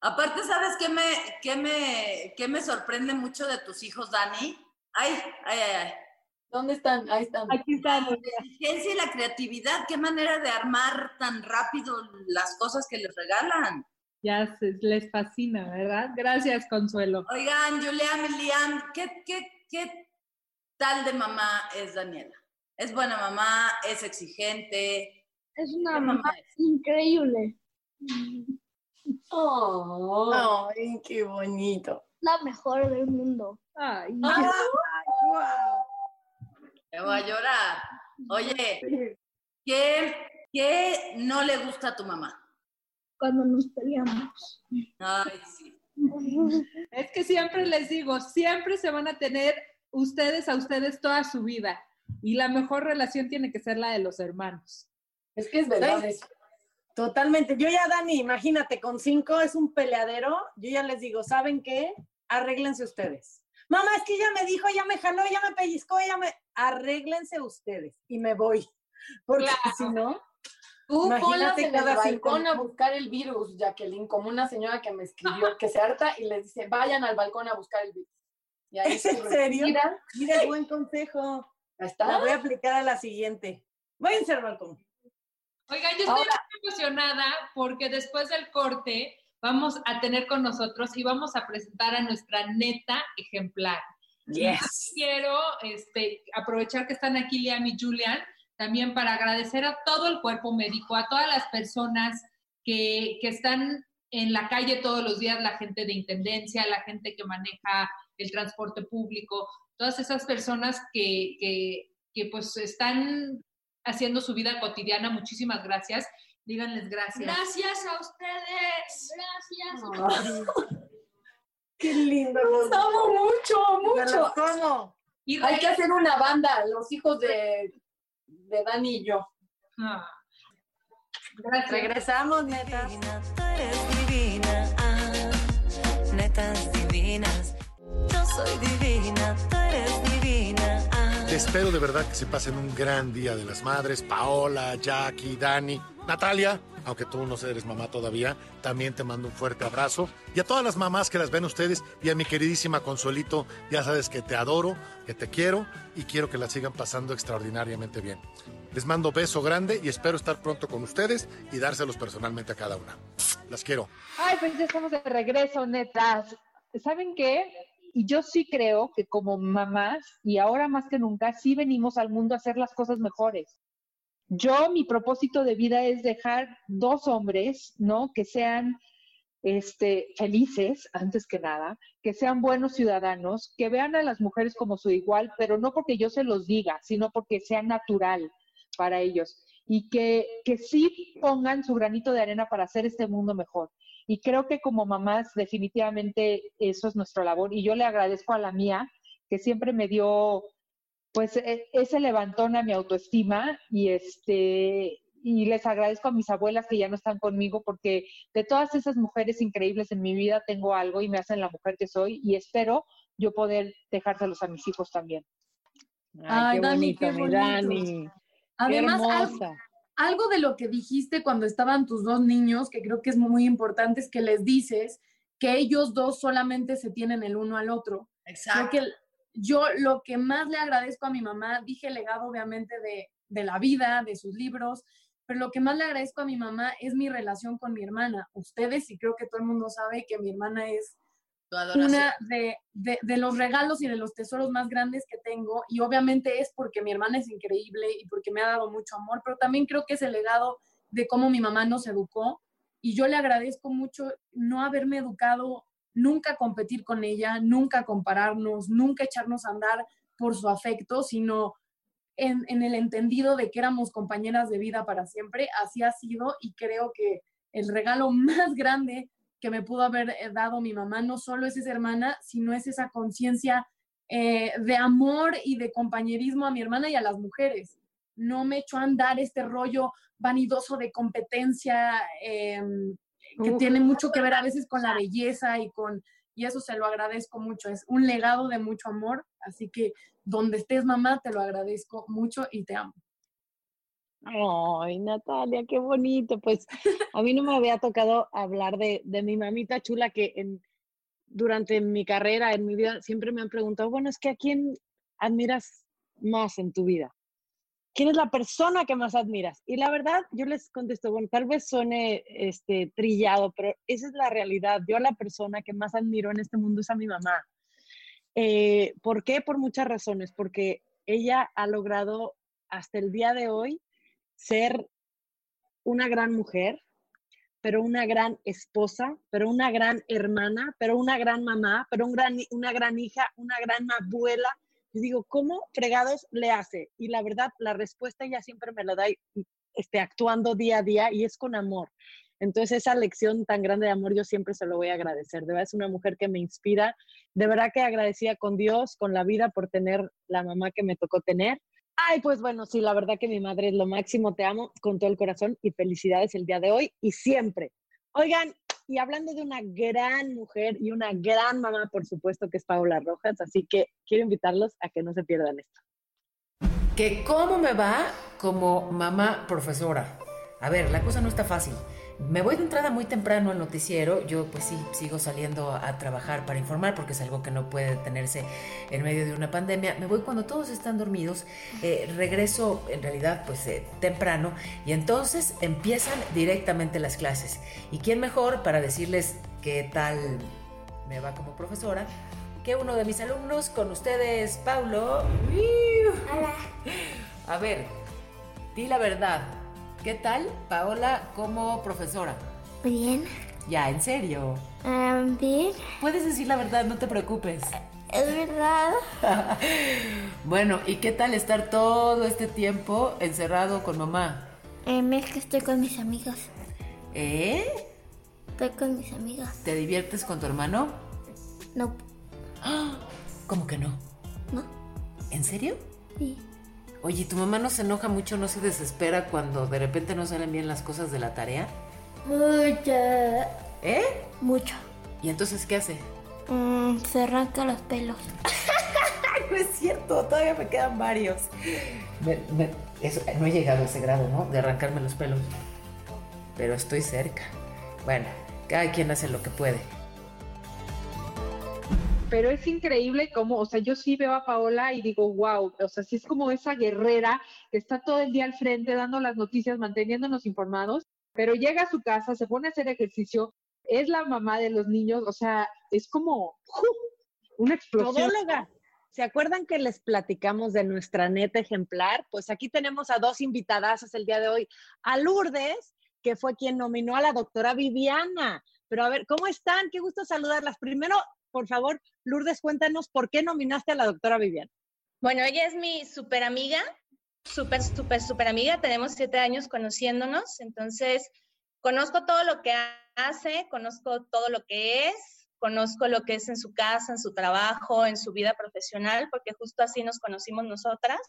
Aparte, ¿sabes qué me, qué me, qué me sorprende mucho de tus hijos, Dani? Ay, ay, ay, ay. ¿Dónde están? Ahí están. Aquí estamos. La inteligencia y la creatividad, qué manera de armar tan rápido las cosas que les regalan. Ya se- les fascina, ¿verdad? Gracias, Consuelo. Oigan, Julián Liam, ¿qué, qué, ¿qué tal de mamá es Daniela? ¿Es buena mamá? ¿Es exigente? Es una ¿Qué mamá es? increíble. Oh. Ay, qué bonito. La mejor del mundo. Ay, Ay, guau. Me voy a llorar. Oye, ¿qué, ¿qué no le gusta a tu mamá? Cuando nos peleamos. Ay, sí. Es que siempre les digo, siempre se van a tener ustedes a ustedes toda su vida. Y la mejor relación tiene que ser la de los hermanos. Es que es verdad. Totalmente. Yo ya, Dani, imagínate, con cinco es un peleadero. Yo ya les digo, ¿saben qué? Arréglense ustedes. Mamá, es que ella me dijo, ella me jaló, ella me pellizcó, ella me... Arréglense ustedes. Y me voy. Porque Claro. si no... Tú ponlas Imagínate en el balcón a buscar el virus, Jacqueline, como una señora que me escribió que se harta y les dice, vayan al balcón a buscar el virus. Y ahí ¿Es en se serio? retiran. Mira, buen consejo. Está. La voy a aplicar a la siguiente. Váyanse al balcón. Oigan, yo estoy muy emocionada porque después del corte vamos a tener con nosotros y vamos a presentar a nuestra neta ejemplar. Yes. Quiero este, aprovechar que están aquí Liam y Julian también para agradecer a todo el cuerpo médico, a todas las personas que, que están en la calle todos los días, la gente de intendencia, la gente que maneja el transporte público, todas esas personas que, que, que pues están haciendo su vida cotidiana. Muchísimas gracias. Díganles gracias. Gracias a ustedes. Gracias. Qué lindo. Los amo mucho, mucho. ¿Cómo? Hay que hacer una banda, los hijos de, de Dani y yo. Ah. Regresamos, neta. Tú eres divina, ah, netas divinas. Yo soy divina, tú eres divina, ah. Espero de verdad que se pasen un gran día de las madres. Paola, Jackie, Dani, Natalia, aunque tú no eres mamá todavía, también te mando un fuerte abrazo. Y a todas las mamás que las ven ustedes y a mi queridísima Consuelito, ya sabes que te adoro, que te quiero y quiero que la sigan pasando extraordinariamente bien. Les mando beso grande y espero estar pronto con ustedes y dárselos personalmente a cada una. Las quiero. Ay, pues ya estamos de regreso, netas. ¿Saben qué? Y yo sí creo que como mamás, y ahora más que nunca, sí venimos al mundo a hacer las cosas mejores. Yo, mi propósito de vida es dejar dos hombres, ¿no? Que sean este, felices, antes que nada, que sean buenos ciudadanos, que vean a las mujeres como su igual, pero no porque yo se los diga, sino porque sea natural para ellos y que, que sí pongan su granito de arena para hacer este mundo mejor. Y creo que como mamás definitivamente eso es nuestra labor y yo le agradezco a la mía que siempre me dio pues e- ese levantón a mi autoestima y este y les agradezco a mis abuelas que ya no están conmigo porque de todas esas mujeres increíbles en mi vida tengo algo y me hacen la mujer que soy y espero yo poder dejárselos a mis hijos también. Ay, qué Dani, bonito, qué mi bonito. Dani. Además, Qué hermosa. algo de lo que dijiste cuando estaban tus dos niños, que creo que es muy importante, es que les dices que ellos dos solamente se tienen el uno al otro. Exacto. Creo que yo lo que más le agradezco a mi mamá, dije el legado obviamente de, de la vida, de sus libros, pero lo que más le agradezco a mi mamá es mi relación con mi hermana. Ustedes, y creo que todo el mundo sabe que mi hermana es. Una de, de- los regalos y de los tesoros más grandes que tengo. Y obviamente es porque mi hermana es increíble y porque me ha dado mucho amor, pero también creo que es el legado de cómo mi mamá nos educó. Y yo le agradezco mucho no haberme educado, nunca competir con ella, nunca compararnos, nunca echarnos a andar por su afecto, sino en, en el entendido de que éramos compañeras de vida para siempre. Así ha sido y creo que el regalo más grande que me pudo haber eh, dado mi mamá no solo es esa hermana, sino es esa conciencia eh, de amor y de compañerismo a mi hermana y a las mujeres. No me echó a andar este rollo vanidoso de competencia em, que Uf. tiene mucho que ver a veces con la belleza y con y eso se lo agradezco mucho. Es un legado de mucho amor, así que donde estés mamá te lo agradezco mucho y te amo. Ay, Natalia, qué bonito. Pues a mí no me había tocado hablar de, de mi mamita chula que en, durante mi carrera, en mi vida, siempre me han preguntado, bueno, es que a quién admiras más en tu vida. ¿Quién es la persona que más admiras? Y la verdad, yo les contesto, bueno, tal vez suene este, trillado, pero esa es la realidad. Yo la persona que más admiro en este mundo es a mi mamá. Eh, ¿Por qué? Por muchas razones. Porque ella ha logrado hasta el día de hoy ser una gran mujer, pero una gran esposa, pero una gran hermana, pero una gran mamá, pero una gran hija, una gran abuela. Y digo, ¿cómo fregados le hace? Y la verdad, la respuesta ella siempre me la da este, actuando día a día y es con amor. Entonces, esa lección tan grande de amor yo siempre se lo voy a agradecer. De verdad, es una mujer que me inspira. De verdad que agradecida con Dios, con la vida por tener la mamá que me tocó tener. Ay, pues bueno, sí, la verdad que mi madre es lo máximo. Te amo con todo el corazón y felicidades el día de hoy y siempre. Oigan, y hablando de una gran mujer y una gran mamá, por supuesto, que es Paola Rojas, así que quiero invitarlos a que no se pierdan esto. que cómo me va como mamá profesora. A ver, la cosa no está fácil. Me voy de entrada muy temprano al noticiero. Yo pues sí, sigo saliendo a trabajar para informar porque es algo que no puede detenerse en medio de una pandemia. Me voy cuando todos están dormidos. Eh, regreso en realidad pues eh, temprano y entonces empiezan directamente las clases. ¿Y quién mejor para decirles qué tal me va como profesora? Que uno de mis alumnos con ustedes, Paulo. Hola. A ver, di la verdad. ¿Qué tal, Paola, como profesora? Bien. Ya, en serio. Ah, bien. Puedes decir la verdad, no te preocupes. Es verdad. bueno, ¿y qué tal estar todo este tiempo encerrado con mamá? Em, es que estoy con mis amigos. ¿Eh? Estoy con mis amigos. ¿Te diviertes con tu hermano? No. ¿Cómo que no? No. ¿En serio? Sí. Oye, ¿tu mamá no se enoja mucho, no se desespera cuando de repente no salen bien las cosas de la tarea? Mucho. ¿Eh? Mucho. ¿Y entonces qué hace? Mm, se arranca los pelos. no es cierto, todavía me quedan varios. Me- me- eso, no he llegado a ese grado, ¿no? De arrancarme los pelos. Pero estoy cerca. Bueno, cada quien hace lo que puede. Pero es increíble cómo, o sea, yo sí veo a Paola y digo, wow, o sea, sí es como esa guerrera que está todo el día al frente dando las noticias, manteniéndonos informados, pero llega a su casa, se pone a hacer ejercicio, es la mamá de los niños, o sea, es como ¡jú! una explosión. Todóloga. ¿Se acuerdan que les platicamos de nuestra neta ejemplar? Pues aquí tenemos a dos invitadas el día de hoy. A Lourdes, que fue quien nominó a la doctora Viviana. Pero a ver, ¿cómo están? Qué gusto saludarlas. Primero, por favor, Lourdes, cuéntanos por qué nominaste a la doctora Viviana. Bueno, ella es mi super amiga, súper, súper, súper amiga. Tenemos siete años conociéndonos, entonces conozco todo lo que hace, conozco todo lo que es, conozco lo que es en su casa, en su trabajo, en su vida profesional, porque justo así nos conocimos nosotras,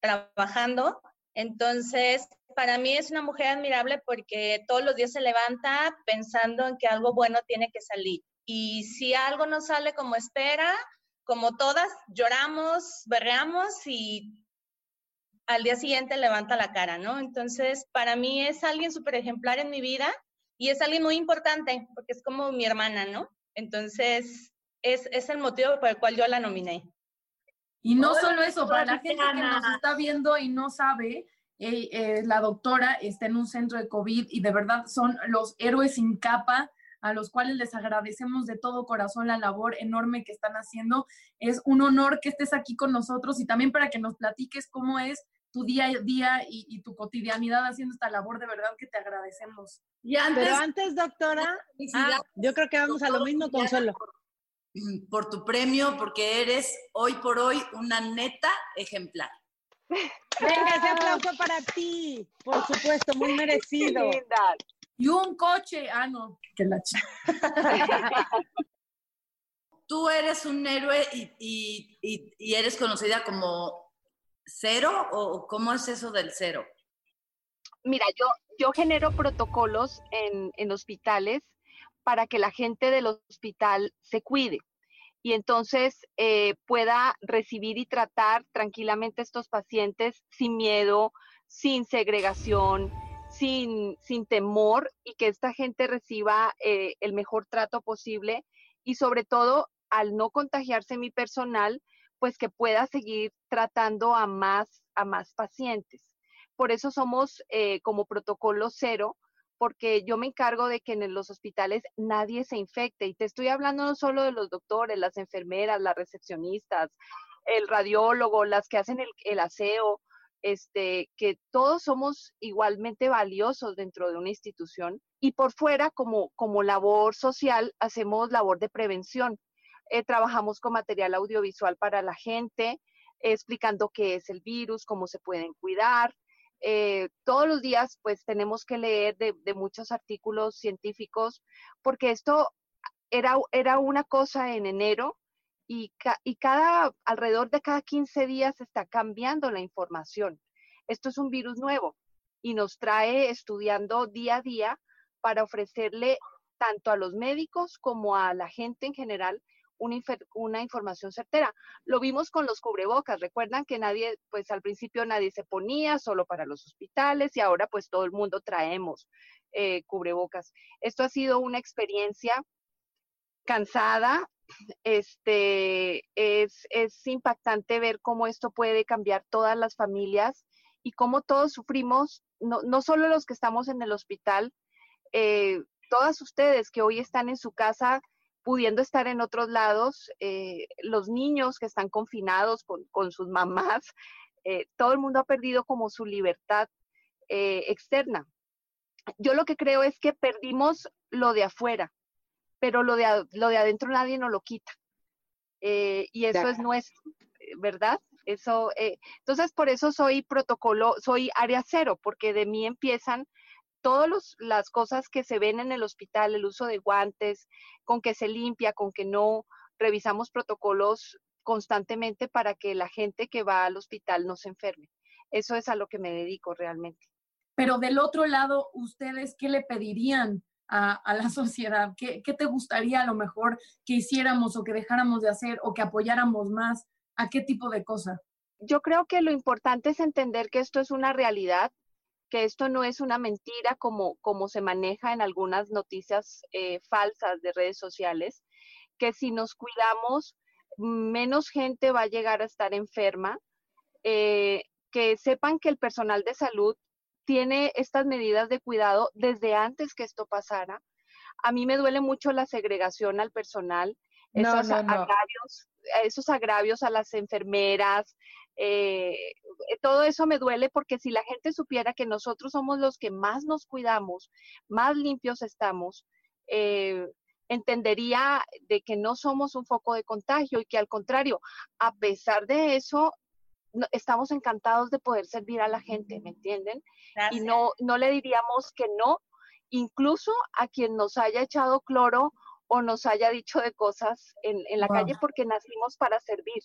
trabajando. Entonces, para mí es una mujer admirable porque todos los días se levanta pensando en que algo bueno tiene que salir. Y si algo no sale como espera, como todas, lloramos, berreamos y al día siguiente levanta la cara, ¿no? Entonces, para mí es alguien súper ejemplar en mi vida y es alguien muy importante porque es como mi hermana, ¿no? Entonces, es, es el motivo por el cual yo la nominé. Y no Hola, solo eso, para la gente que nos está viendo y no sabe, eh, eh, la doctora está en un centro de COVID y de verdad son los héroes sin capa a los cuales les agradecemos de todo corazón la labor enorme que están haciendo. Es un honor que estés aquí con nosotros y también para que nos platiques cómo es tu día a día y, y tu cotidianidad haciendo esta labor, de verdad que te agradecemos. Y antes, Pero antes, doctora, ah, yo creo que vamos a lo mismo, Consuelo. Por tu premio, porque eres hoy por hoy una neta ejemplar. Venga, ese aplauso para ti. Por supuesto, muy merecido. Y un coche, ah, no, que la Tú eres un héroe y, y- y- y eres conocida como cero, o cómo es eso del cero? Mira, yo, yo genero protocolos en, en hospitales para que la gente del hospital se cuide y entonces eh, pueda recibir y tratar tranquilamente a estos pacientes sin miedo, sin segregación, sin, sin temor y que esta gente reciba eh, el mejor trato posible y sobre todo al no contagiarse mi personal, pues que pueda seguir tratando a más, a más pacientes. Por eso somos eh, como protocolo cero, porque yo me encargo de que en los hospitales nadie se infecte. Y te estoy hablando no solo de los doctores, las enfermeras, las recepcionistas, el radiólogo, las que hacen el, el aseo, este, que todos somos igualmente valiosos dentro de una institución. Y por fuera, como, como labor social, hacemos labor de prevención. Eh, trabajamos con material audiovisual para la gente, explicando qué es el virus, cómo se pueden cuidar. Eh, todos los días, pues tenemos que leer de, de muchos artículos científicos, porque esto era, era una cosa en enero y, ca- y cada, alrededor de cada 15 días está cambiando la información. Esto es un virus nuevo y nos trae estudiando día a día para ofrecerle tanto a los médicos como a la gente en general una, una información certera. Lo vimos con los cubrebocas. Recuerdan que nadie, pues al principio nadie se ponía solo para los hospitales y ahora pues todo el mundo traemos eh, cubrebocas. Esto ha sido una experiencia cansada. Este es, impactante ver cómo esto puede cambiar todas las familias y cómo todos sufrimos, no, no solo los que estamos en el hospital, eh, todas ustedes que hoy están en su casa pudiendo estar en otros lados, eh, los niños que están confinados con, con sus mamás, eh, todo el mundo ha perdido como su libertad externa. Yo lo que creo es que perdimos lo de afuera, pero lo de, lo de adentro nadie nos lo quita. Eh, y eso es nuestro, eh, ¿verdad? Eso, eh, entonces por eso soy protocolo, soy área cero, porque de mí empiezan todas las cosas que se ven en el hospital, el uso de guantes, con que se limpia, con que no, revisamos protocolos constantemente para que la gente que va al hospital no se enferme. Eso es a lo que me dedico realmente. Pero del otro lado, ¿ustedes qué le pedirían a, la sociedad? ¿Qué, ¿Qué te gustaría a lo mejor que hiciéramos o que dejáramos de hacer o que apoyáramos más? ¿A qué tipo de cosa? Yo creo que lo importante es entender que esto es una realidad, que esto no es una mentira como, como se maneja en algunas noticias eh, falsas de redes sociales, que si nos cuidamos, menos gente va a llegar a estar enferma, eh, que sepan que el personal de salud tiene estas medidas de cuidado desde antes que esto pasara. A mí me duele mucho la segregación al personal, No, esos no, no. agravios, esos agravios a las enfermeras, eh, todo eso me duele porque si la gente supiera que nosotros somos los que más nos cuidamos, más limpios estamos, eh, entendería de que no somos un foco de contagio y que al contrario, a pesar de eso, no- estamos encantados de poder servir a la gente, ¿me entienden? Y no, no le diríamos que no, incluso a quien nos haya echado cloro o nos haya dicho de cosas en, en la Wow. calle porque nacimos para servir.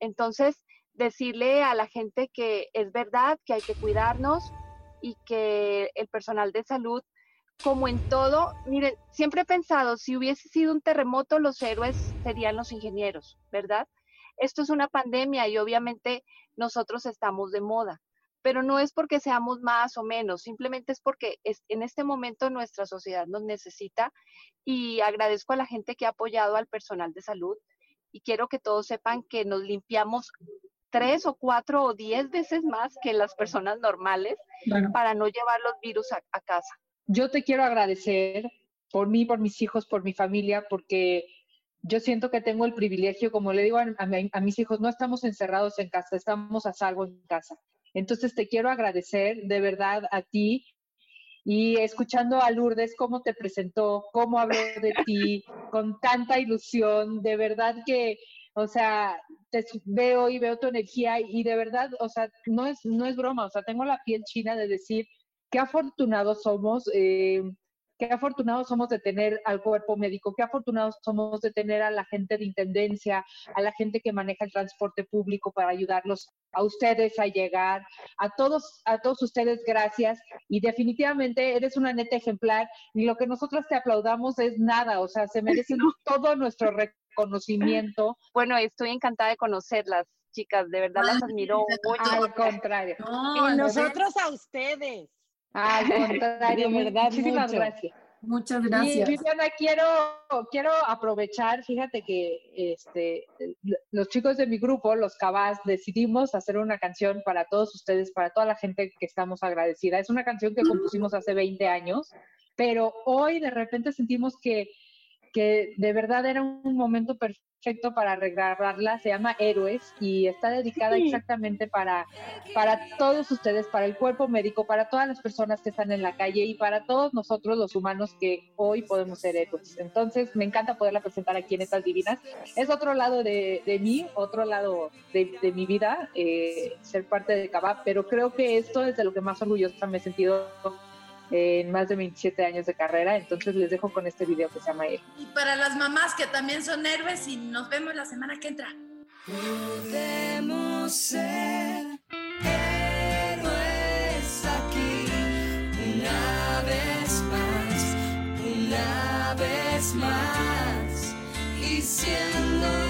Entonces, decirle a la gente que es verdad, que hay que cuidarnos y que el personal de salud, como en todo, miren, siempre he pensado, si hubiese sido un terremoto, los héroes serían los ingenieros, ¿verdad? Esto es una pandemia y obviamente nosotros estamos de moda, pero no es porque seamos más o menos, simplemente es porque es- en este momento nuestra sociedad nos necesita y agradezco a la gente que ha apoyado al personal de salud y quiero que todos sepan que nos limpiamos tres o cuatro o diez veces más que las personas normales Bueno. para no llevar los virus a, a casa. Yo te quiero agradecer por mí, por mis hijos, por mi familia, porque yo siento que tengo el privilegio, como le digo a, a mi- a mis hijos, no estamos encerrados en casa, estamos a salvo en casa. Entonces te quiero agradecer de verdad a ti y escuchando a Lourdes cómo te presentó, cómo habló de ti, con tanta ilusión, de verdad que, o sea, te veo y veo tu energía y de verdad, o sea, no es, no es broma, o sea, tengo la piel china de decir qué afortunados somos, eh, qué afortunados somos de tener al cuerpo médico, qué afortunados somos de tener a la gente de intendencia, a la gente que maneja el transporte público para ayudarlos a ustedes a llegar, a todos, a todos ustedes gracias y definitivamente eres una neta ejemplar y lo que nosotros te aplaudamos es nada, o sea, se merecen todo nuestro reconocimiento. Bueno, estoy encantada de conocerlas, chicas, de verdad las admiro mucho. Al contrario. y nosotros a ustedes. Al contrario, De verdad, muchísimas mucho. gracias. Muchas Y gracias. Viviana, quiero, quiero aprovechar, fíjate que este, los chicos de mi grupo, los Cabas, decidimos hacer una canción para todos ustedes, para toda la gente que estamos agradecida. Es una canción que compusimos hace 20 años, pero hoy de repente sentimos que, que de verdad era un momento perfecto para regrabarla. Se llama Héroes y está dedicada Sí. exactamente para, para todos ustedes, para el cuerpo médico, para todas las personas que están en la calle y para todos nosotros los humanos que hoy podemos ser héroes. Entonces, me encanta poderla presentar aquí en Estas Divinas. Es otro lado de, de mí, otro lado de, de mi vida, eh, ser parte de Cabab, pero creo que esto es de lo que más orgullosa me he sentido en más de 27 años de carrera. Entonces, les dejo con este video que se llama Héroes. Y para las mamás que también son héroes y nos vemos la semana que entra. Podemos ser héroes aquí una vez más, una vez más. Y diciendo